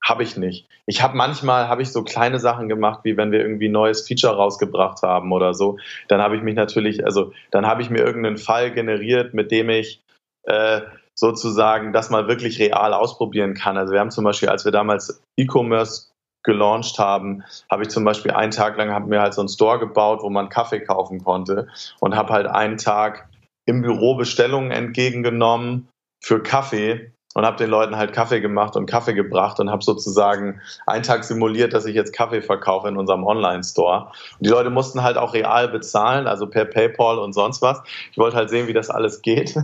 habe ich nicht. Ich habe manchmal habe ich so kleine Sachen gemacht, wie wenn wir irgendwie ein neues Feature rausgebracht haben oder so. Dann habe ich mich natürlich, also dann habe ich mir irgendeinen Fall generiert, mit dem ich äh, sozusagen das mal wirklich real ausprobieren kann. Also wir haben zum Beispiel, als wir damals E-Commerce gelauncht haben, habe ich zum Beispiel einen Tag lang haben wir halt so einen Store gebaut, wo man Kaffee kaufen konnte und habe halt einen Tag im Büro Bestellungen entgegengenommen für Kaffee und habe den Leuten halt Kaffee gemacht und Kaffee gebracht und habe sozusagen einen Tag simuliert, dass ich jetzt Kaffee verkaufe in unserem Online-Store. Und die Leute mussten halt auch real bezahlen, also per PayPal und sonst was. Ich wollte halt sehen, wie das alles geht.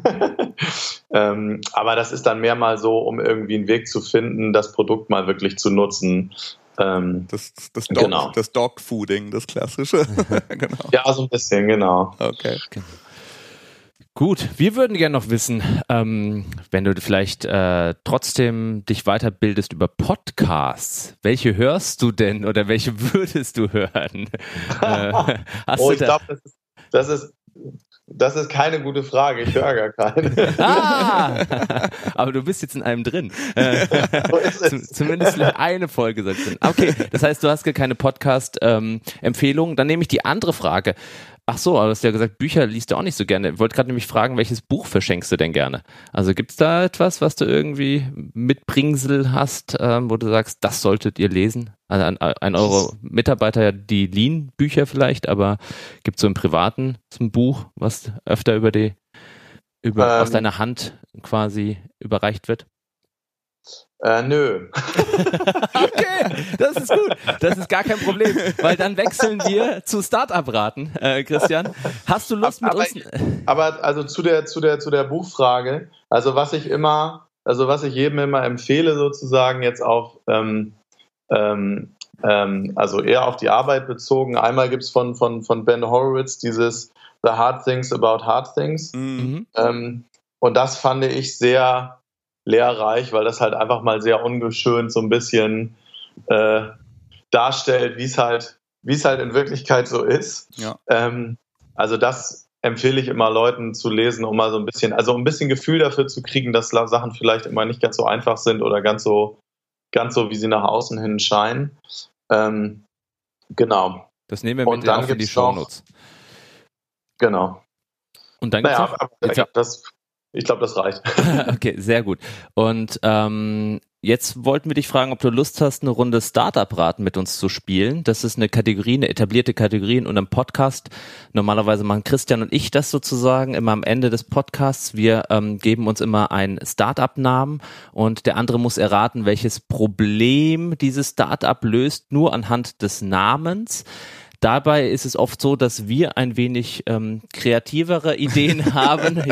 ähm, aber das ist dann mehr mal so, um irgendwie einen Weg zu finden, das Produkt mal wirklich zu nutzen. Ähm, das, das, Dog, genau. das Dogfooding, das klassische. genau. Ja, so ein bisschen, genau. Okay. Gut, wir würden gerne noch wissen, ähm, wenn du vielleicht äh, trotzdem dich weiterbildest über Podcasts, welche hörst du denn oder welche würdest du hören? äh, oh, ich glaube, das ist, das ist das ist keine gute Frage. Ich höre gar keine. ah, aber du bist jetzt in einem drin. so Zumindest eine Folge soll drin. Okay, das heißt, du hast gar keine Podcast-Empfehlung. Ähm, Dann nehme ich die andere Frage. Ach so, aber du hast ja gesagt, Bücher liest du auch nicht so gerne. Ich wollte gerade nämlich fragen, welches Buch verschenkst du denn gerne? Also gibt es da etwas, was du irgendwie mitbringsel hast, ähm, wo du sagst, das solltet ihr lesen? Also an, an eure Mitarbeiter ja die Lean-Bücher vielleicht, aber gibt es so im Privaten so ein Buch, was öfter über die über, ähm, aus deiner Hand quasi überreicht wird? Äh, nö. okay, das ist gut. Das ist gar kein Problem, weil dann wechseln wir zu Startup-Raten, äh, Christian. Hast du Lust mit aber, uns? Aber also zu der, zu der, zu der Buchfrage. Also was ich immer, also was ich jedem immer empfehle sozusagen jetzt auf, ähm, ähm, ähm, also eher auf die Arbeit bezogen. Einmal gibt es von, von, von Ben Horowitz dieses The Hard Things About Hard Things. Mhm. Ähm, und das fand ich sehr lehrreich, weil das halt einfach mal sehr ungeschönt so ein bisschen äh, darstellt, wie es halt, wie es halt in Wirklichkeit so ist. Ja. Ähm, also das empfehle ich immer Leuten zu lesen, um mal so ein bisschen, also ein bisschen Gefühl dafür zu kriegen, dass Sachen vielleicht immer nicht ganz so einfach sind oder ganz so, ganz so, wie sie nach außen hin scheinen. Ähm, genau. Das nehmen wir mit Und dann auf in die Shownotes. Genau. Und dann naja, aber, das ich glaube, das reicht. okay, sehr gut. Und ähm, jetzt wollten wir dich fragen, ob du Lust hast, eine Runde Startup-Raten mit uns zu spielen. Das ist eine Kategorie, eine etablierte Kategorie in einem Podcast. Normalerweise machen Christian und ich das sozusagen immer am Ende des Podcasts. Wir ähm, geben uns immer einen Startup-Namen und der andere muss erraten, welches Problem dieses Startup löst, nur anhand des Namens. Dabei ist es oft so, dass wir ein wenig ähm, kreativere Ideen haben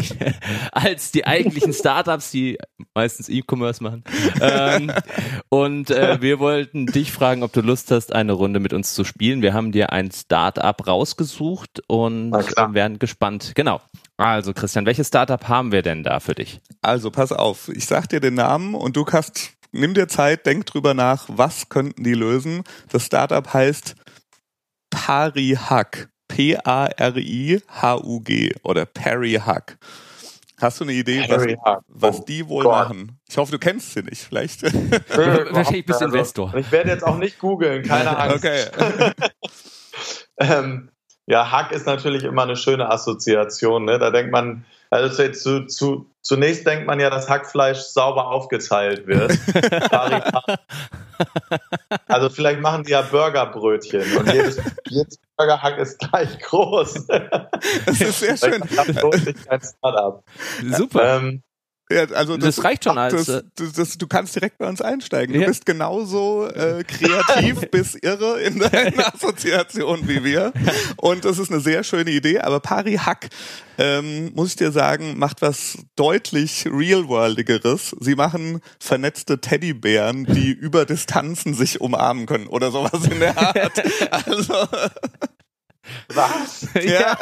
als die eigentlichen Startups, die meistens E-Commerce machen. Ähm, und äh, wir wollten dich fragen, ob du Lust hast, eine Runde mit uns zu spielen. Wir haben dir ein Startup rausgesucht und werden gespannt. Genau. Also Christian, welches Startup haben wir denn da für dich? Also pass auf, ich sag dir den Namen und du kannst, nimm dir Zeit, denk drüber nach, was könnten die lösen. Das Startup heißt Parihug. P-A-R-I-H-U-G oder Parihug. Hast du eine Idee, was, was die wohl oh machen? Ich hoffe, du kennst sie nicht, vielleicht. Wahrscheinlich bist du also, Investor. Ich werde jetzt auch nicht googeln, keine Angst. Okay. ähm, ja, Hack ist natürlich immer eine schöne Assoziation. Ne? Da denkt man, also zu, zu, zunächst denkt man ja, dass Hackfleisch sauber aufgeteilt wird. Also vielleicht machen die ja Burgerbrötchen und jedes, jedes Burgerhack ist gleich groß. Das ist sehr schön. Super. Ähm, ja, also das, das reicht schon als. Das, das, du kannst direkt bei uns einsteigen. Du ja. bist genauso äh, kreativ bis irre in deiner Assoziation wie wir. Und das ist eine sehr schöne Idee. Aber Pari Hack, ähm, muss ich dir sagen, macht was deutlich realworldigeres. Sie machen vernetzte Teddybären, die über Distanzen sich umarmen können oder sowas in der Art. Also was? Ja.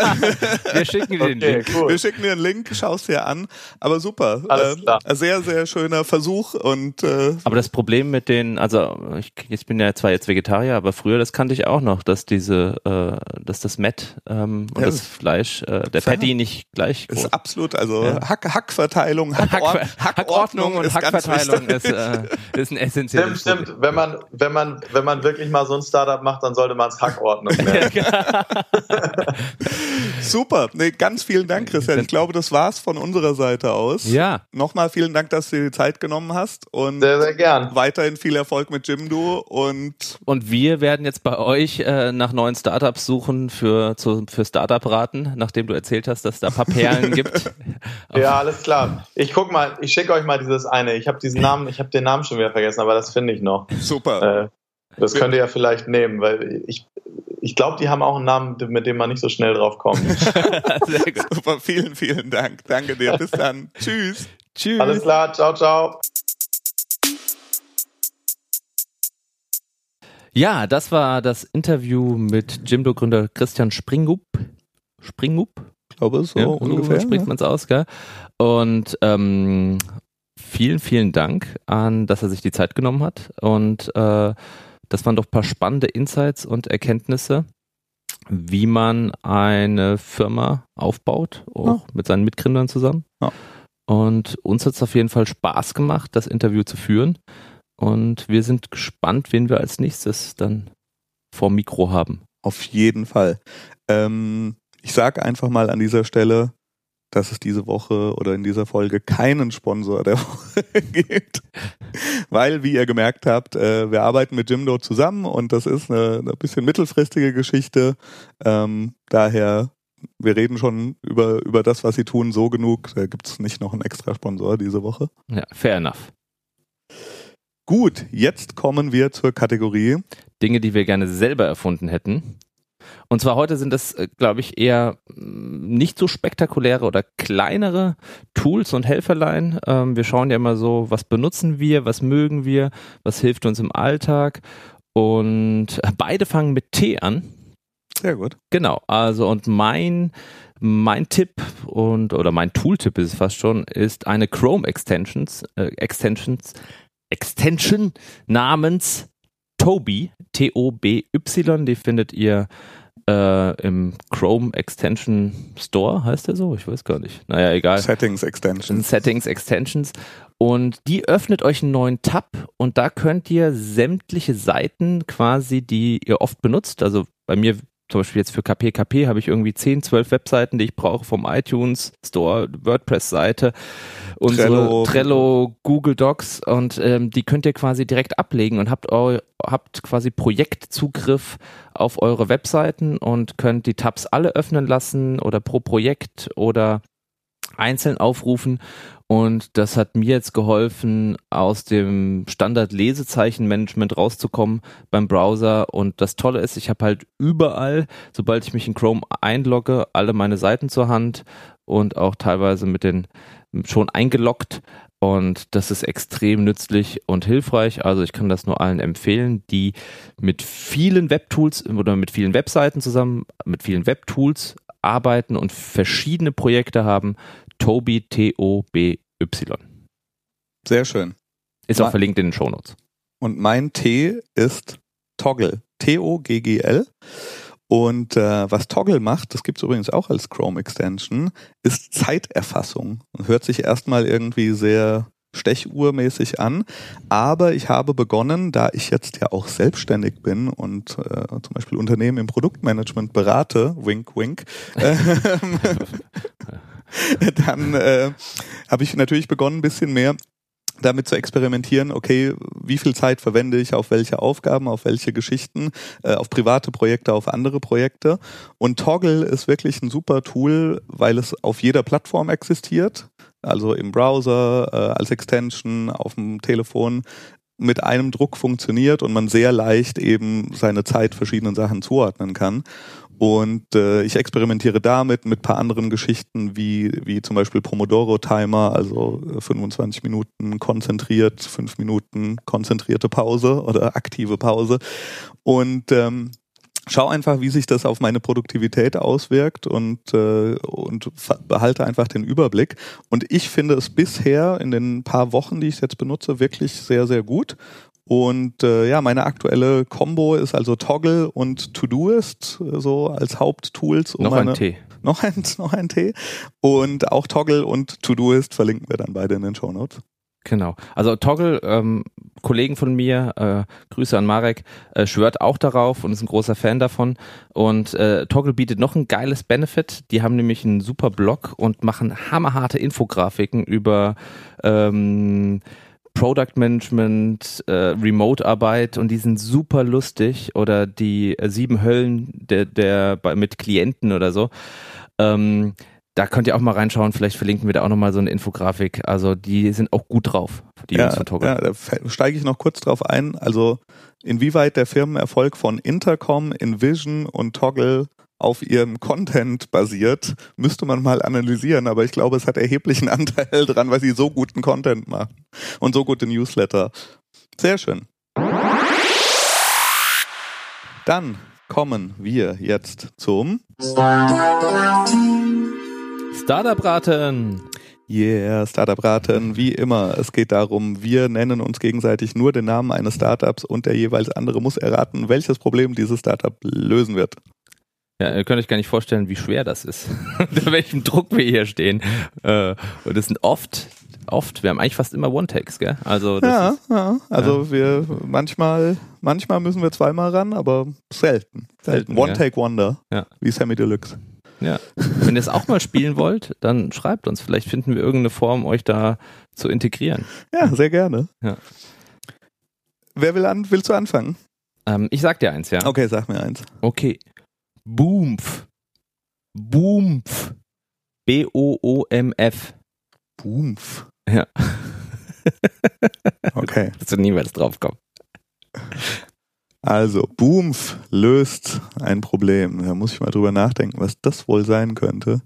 Wir schicken dir den Link. Cool. Wir schicken dir einen Link, schaust dir an. Aber super. Alles ähm, klar. Äh, sehr, sehr schöner Versuch. Und, äh, aber das Problem mit den, also ich, ich bin ja zwar jetzt Vegetarier, aber früher, das kannte ich auch noch, dass diese, äh, dass das Met ähm, und ja, das Fleisch, äh, der Patty nicht gleich groß. Ist absolut, also ja. Hack, Hackverteilung, Hackor Hack Hackordnung und Hackverteilung ist, äh, ist ein essentielles Stimmt, stimmt. Wenn man, wenn man, wenn man wirklich mal so ein Startup macht, dann sollte man es Hackordnung nennen. Super. Nee, ganz vielen Dank, Christian. Ich glaube, das war's von unserer Seite aus. Ja. Nochmal vielen Dank, dass du dir die Zeit genommen hast und Sehr, sehr gern. weiterhin viel Erfolg mit Jimdo und Und wir werden jetzt bei euch äh, nach neuen Startups suchen für, zu, für Startup-Raten, nachdem du erzählt hast, dass es da ein paar Perlen gibt. Ja, alles klar. Ich guck mal, ich schicke euch mal dieses eine. Ich habe diesen Namen, ich habe den Namen schon wieder vergessen, aber das finde ich noch. super. Äh, das könnt ihr ja vielleicht nehmen, weil ich, ich glaube, die haben auch einen Namen, mit dem man nicht so schnell drauf kommt. Sehr gut. Super, vielen, vielen Dank. Danke dir. Bis dann. Tschüss. Tschüss. Alles klar, ciao, ciao. Ja, das war das Interview mit Jimdo-Gründer Christian Springup. Springup? Ich glaube, so ja, ungefähr. So spricht ja. man es aus, gell? Und ähm, vielen, vielen Dank an, dass er sich die Zeit genommen hat. Und äh, das waren doch ein paar spannende Insights und Erkenntnisse, wie man eine Firma aufbaut, auch mit seinen Mitgründern zusammen. Ja. Und uns hat es auf jeden Fall Spaß gemacht, das Interview zu führen. Und wir sind gespannt, wen wir als nächstes dann vor Mikro haben. Auf jeden Fall. Ähm, ich sage einfach mal an dieser Stelle, dass es diese Woche oder in dieser Folge keinen Sponsor der Woche gibt. Weil, wie ihr gemerkt habt, äh, wir arbeiten mit Jimdo zusammen und das ist eine, eine bisschen mittelfristige Geschichte. Ähm, daher, wir reden schon über, über das, was sie tun, so genug. Da gibt es nicht noch einen extra Sponsor diese Woche. Ja, fair enough. Gut, jetzt kommen wir zur Kategorie. Dinge, die wir gerne selber erfunden hätten. Und zwar heute sind das, äh, glaube ich, eher mm, nicht so spektakuläre oder kleinere Tools und Helferlein. Ähm, wir schauen ja immer so, was benutzen wir, was mögen wir, was hilft uns im Alltag. Und beide fangen mit T an. Sehr gut. Genau, also und mein mein Tipp und oder mein Tooltip ist es fast schon, ist eine Chrome Extensions äh, Extensions Extension namens Toby T O B Y, die findet ihr äh, im Chrome Extension Store, heißt der so? Ich weiß gar nicht. Naja, egal. Settings Extension. Settings, Extensions. Und die öffnet euch einen neuen Tab und da könnt ihr sämtliche Seiten quasi, die ihr oft benutzt, also bei mir zum Beispiel jetzt für KPKP habe ich irgendwie 10, 12 Webseiten, die ich brauche vom iTunes Store, WordPress-Seite, unsere Trello. Trello, Google Docs und ähm, die könnt ihr quasi direkt ablegen und habt, eu, habt quasi Projektzugriff auf eure Webseiten und könnt die Tabs alle öffnen lassen oder pro Projekt oder einzeln aufrufen und das hat mir jetzt geholfen, aus dem Standard-Lesezeichen-Management rauszukommen beim Browser. Und das Tolle ist, ich habe halt überall, sobald ich mich in Chrome einlogge, alle meine Seiten zur Hand und auch teilweise mit den schon eingeloggt. Und das ist extrem nützlich und hilfreich. Also ich kann das nur allen empfehlen, die mit vielen Webtools oder mit vielen Webseiten zusammen, mit vielen Webtools arbeiten und verschiedene Projekte haben. Toby, T-O-B-Y. Sehr schön. Ist auch Ma- verlinkt in den Shownotes. Und mein T ist Toggle. T-O-G-G-L. Und äh, was Toggle macht, das gibt's übrigens auch als Chrome Extension, ist Zeiterfassung. Hört sich erstmal irgendwie sehr stechuhrmäßig an, aber ich habe begonnen, da ich jetzt ja auch selbstständig bin und äh, zum Beispiel Unternehmen im Produktmanagement berate, wink wink, ähm, dann äh, habe ich natürlich begonnen, ein bisschen mehr damit zu experimentieren, okay, wie viel Zeit verwende ich auf welche Aufgaben, auf welche Geschichten, äh, auf private Projekte, auf andere Projekte. Und Toggle ist wirklich ein super Tool, weil es auf jeder Plattform existiert, also im Browser, äh, als Extension, auf dem Telefon mit einem Druck funktioniert und man sehr leicht eben seine Zeit verschiedenen Sachen zuordnen kann. Und äh, ich experimentiere damit mit paar anderen Geschichten, wie, wie zum Beispiel Pomodoro-Timer, also äh, 25 Minuten konzentriert, 5 Minuten konzentrierte Pause oder aktive Pause. Und ähm, schau einfach, wie sich das auf meine Produktivität auswirkt und, äh, und behalte einfach den Überblick. Und ich finde es bisher in den paar Wochen, die ich es jetzt benutze, wirklich sehr, sehr gut. Und äh, ja, meine aktuelle Combo ist also Toggle und Todoist so als Haupttools. Um Noch meine, ein T. Noch ein, noch ein T. Und auch Toggle und Todoist verlinken wir dann beide in den Show Notes. Genau. Also Toggle ähm, Kollegen von mir, äh, Grüße an Marek, äh, schwört auch darauf und ist ein großer Fan davon. Und äh, Toggle bietet noch ein geiles Benefit. Die haben nämlich einen super Blog und machen hammerharte Infografiken über ähm, Product Management, äh, Remote-Arbeit und die sind super lustig oder die äh, sieben Höllen der, der bei, mit Klienten oder so. Ähm, da könnt ihr auch mal reinschauen, vielleicht verlinken wir da auch nochmal so eine Infografik. Also die sind auch gut drauf, die ja, Jungs von Toggle. Ja, da steige ich noch kurz drauf ein. Also inwieweit der Firmenerfolg von Intercom, Envision und Toggle auf ihrem Content basiert, müsste man mal analysieren, aber ich glaube, es hat erheblichen Anteil dran, weil sie so guten Content machen und so gute Newsletter. Sehr schön. Dann kommen wir jetzt zum Startup-Raten. Yeah, Startup-Raten, wie immer. Es geht darum, wir nennen uns gegenseitig nur den Namen eines Startups und der jeweils andere muss erraten, welches Problem dieses Startup lösen wird. Ja, ihr könnt euch gar nicht vorstellen, wie schwer das ist. Unter welchem Druck wir hier stehen. Äh, und das sind oft, oft, wir haben eigentlich fast immer One-Takes, gell? Also das Ja, ist, ja. Also wir manchmal, manchmal müssen wir zweimal ran, aber selten. Selten, One ja. Take Wonder. Ja. Wie Sammy Deluxe. Ja. Wenn ihr es auch mal spielen wollt, dann schreibt uns. Vielleicht finden wir irgendeine Form, euch da zu integrieren. Ja, sehr gerne. Ja. Wer will an, willst du anfangen? Ähm, ich sag dir eins, ja. Okay, sag mir eins. Okay. Boomf. Boomf. B-O-O-M-F. Boomf. Ja. Okay. Dass du niemals drauf kommst. Also, Boomf löst ein Problem. Da muss ich mal drüber nachdenken, was das wohl sein könnte.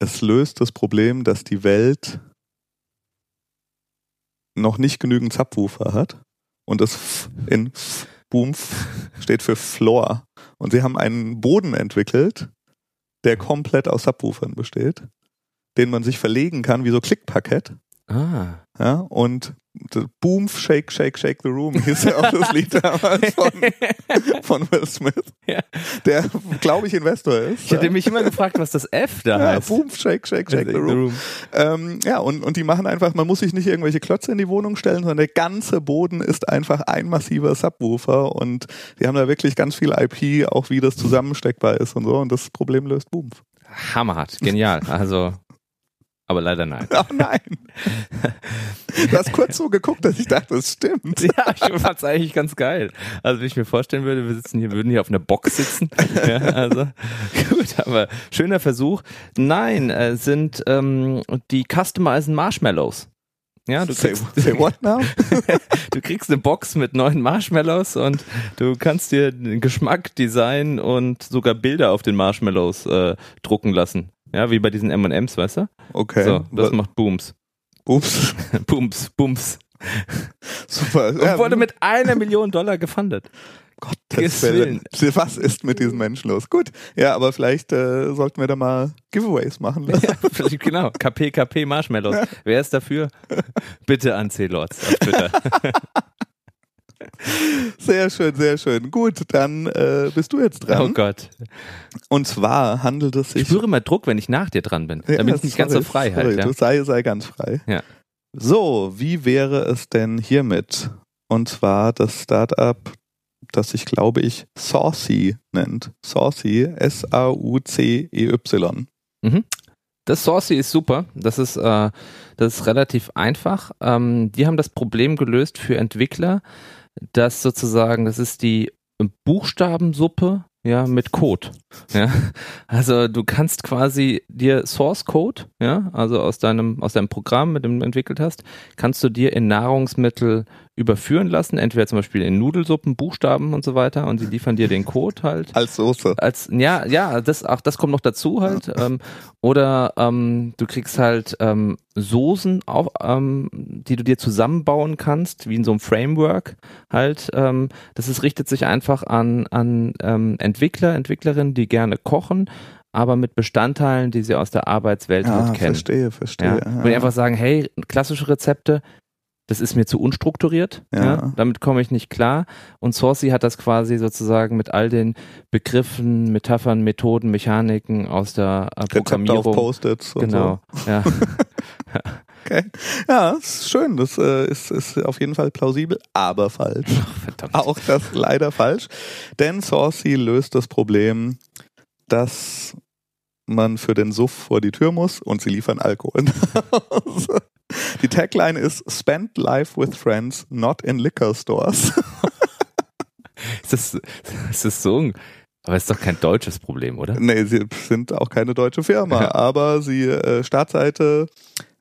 Es löst das Problem, dass die Welt noch nicht genügend Subwoofer hat. Und das in Boomf steht für Floor. Und sie haben einen Boden entwickelt, der komplett aus Subwoofern besteht, den man sich verlegen kann wie so Klickparkett. Ah. Ja, und Boom, Shake, Shake, Shake the Room hieß ja auch das Lied damals von, von Will Smith, Ja. der, glaube ich, Investor ist. Ich hätte mich immer gefragt, was das F da ja, heißt. Boom, Shake, Shake, Shake the Room. Ähm, ja, und, und die machen einfach, man muss sich nicht irgendwelche Klötze in die Wohnung stellen, sondern der ganze Boden ist einfach ein massiver Subwoofer und die haben da wirklich ganz viel IP, auch wie das zusammensteckbar ist und so und das Problem löst Boom. Hammerhart. Genial. Also, aber leider nein. Oh nein! Du hast kurz so geguckt, dass ich dachte, das stimmt. Ja, ich fand's eigentlich ganz geil. Also, wenn ich mir vorstellen würde, wir sitzen hier, würden hier auf einer Box sitzen. Ja, also, gut, aber schöner Versuch. Nein, äh, sind ähm, die customizen Marshmallows. Ja, du Say, kriegst, say what now? du kriegst eine Box mit neuen Marshmallows und du kannst dir den Geschmack, Design und sogar Bilder auf den Marshmallows äh, drucken lassen. Ja, wie bei diesen M&M's, weißt du? Okay. So, das macht Booms. Ups. Booms, Booms. Super. Und wurde mit einer Million Dollar gefundet. Gottes Willen. Was ist mit diesen Menschen los? Gut, ja, aber vielleicht äh, sollten wir da mal Giveaways machen. Ja, vielleicht, genau. KP, KP Marshmallows. Wer ist dafür? Bitte an C-Lords auf Twitter. Sehr schön, sehr schön. Gut, dann äh, bist du jetzt dran. Oh Gott. Und zwar handelt es Ich sich. spüre immer Druck, wenn ich nach dir dran bin. Ja, Da bin ich nicht ganz so frei halt. Ja. Du sei, sei ganz frei. Ja. So, wie wäre es denn hiermit? Und zwar das Startup, das sich, glaube ich, Saucy nennt. Saucy, S-A-U-C-E-Y. Das Saucy ist super. Das ist, äh, das ist relativ einfach. Ähm, die haben das Problem gelöst für Entwickler, dass sozusagen, das ist die Buchstabensuppe ja, mit Code. Ja, also du kannst quasi dir Source Code, ja, also aus deinem, aus deinem Programm, mit dem du entwickelt hast, kannst du dir in Nahrungsmittel überführen lassen, entweder zum Beispiel in Nudelsuppen, Buchstaben und so weiter und sie liefern dir den Code halt Als Soße. als ja ja das auch das kommt noch dazu halt ähm, oder ähm, du kriegst halt ähm, Soßen auf, ähm, die du dir zusammenbauen kannst wie in so einem Framework halt ähm, das ist richtet sich einfach an an ähm, Entwickler Entwicklerinnen die gerne kochen aber mit Bestandteilen die sie aus der Arbeitswelt Ah, halt kennen verstehe, ja. verstehe. Wenn die einfach sagen, hey, klassische Rezepte, das ist mir zu unstrukturiert, Ja. ja. damit komme ich nicht klar. Und Saucy hat das quasi sozusagen mit all den Begriffen, Metaphern, Methoden, Mechaniken aus der äh, Rezepte auf Programmierung. Post-its. und Genau, ja. Okay. Ja, ist schön. Das äh, ist, ist auf jeden Fall plausibel, aber falsch. Verdammt. Auch das leider falsch. Denn Saucy löst das Problem, dass man für den Suff vor die Tür muss und sie liefern Alkohol. die Tagline ist Spend life with friends, not in liquor stores. Ist das, ist das so ein, aber ist doch kein deutsches Problem, oder? nee, sie sind auch keine deutsche Firma, Ja. aber sie äh, Startseite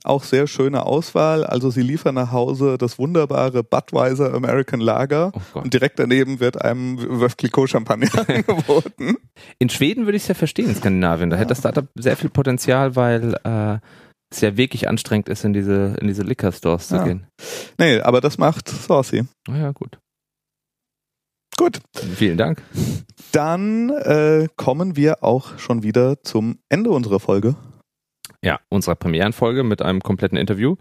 auch sehr schöne Auswahl. Also sie liefern nach Hause das wunderbare Budweiser American Lager Oh und direkt daneben wird einem Veuve Clicquot Champagner angeboten. In Schweden würde ich es ja verstehen, in Skandinavien. Da hätte das Startup sehr viel Potenzial, weil äh, es ja wirklich anstrengend ist, in diese, in diese Liquor Stores zu Ja. gehen. Nee, aber das macht Saucy. Na ja, gut. Gut, Vielen Dank. dann äh, kommen wir auch schon wieder zum Ende unserer Folge. Ja, unserer Premierenfolge mit einem kompletten Interview.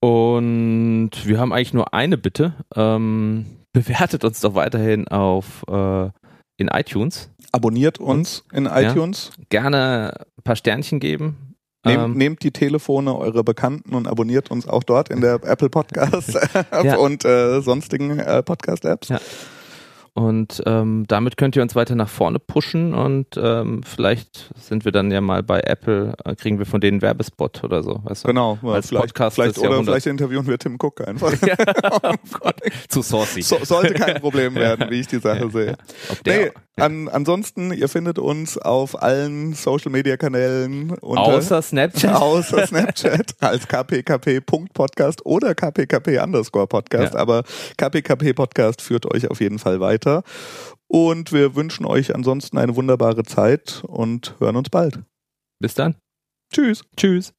Und wir haben eigentlich nur eine Bitte. Ähm, bewertet uns doch weiterhin auf äh, in iTunes. Abonniert uns in iTunes. Gerne ein paar Sternchen geben. Nehmt, Ähm, nehmt die Telefone eurer Bekannten und abonniert uns auch dort in der Apple Podcast App Ja. und äh, sonstigen äh, Podcast Apps. Ja. Und ähm, damit könnt ihr uns weiter nach vorne pushen und ähm, vielleicht sind wir dann ja mal bei Apple, äh, kriegen wir von denen einen Werbespot oder so. Weißt du? Genau, Als vielleicht, Podcast vielleicht oder vielleicht interviewen wir Tim Cook einfach. Ja, oh Gott. Zu saucy. So, sollte kein Problem werden, wie ich die Sache sehe. Nee, an, ansonsten, ihr findet uns auf allen Social Media Kanälen unter außer Snapchat. außer Snapchat als kpkp.podcast oder kpkp underscore Podcast, Ja. aber kpkp Podcast führt euch auf jeden Fall weiter. Und wir wünschen euch ansonsten eine wunderbare Zeit und hören uns bald. Bis dann. Tschüss. Tschüss.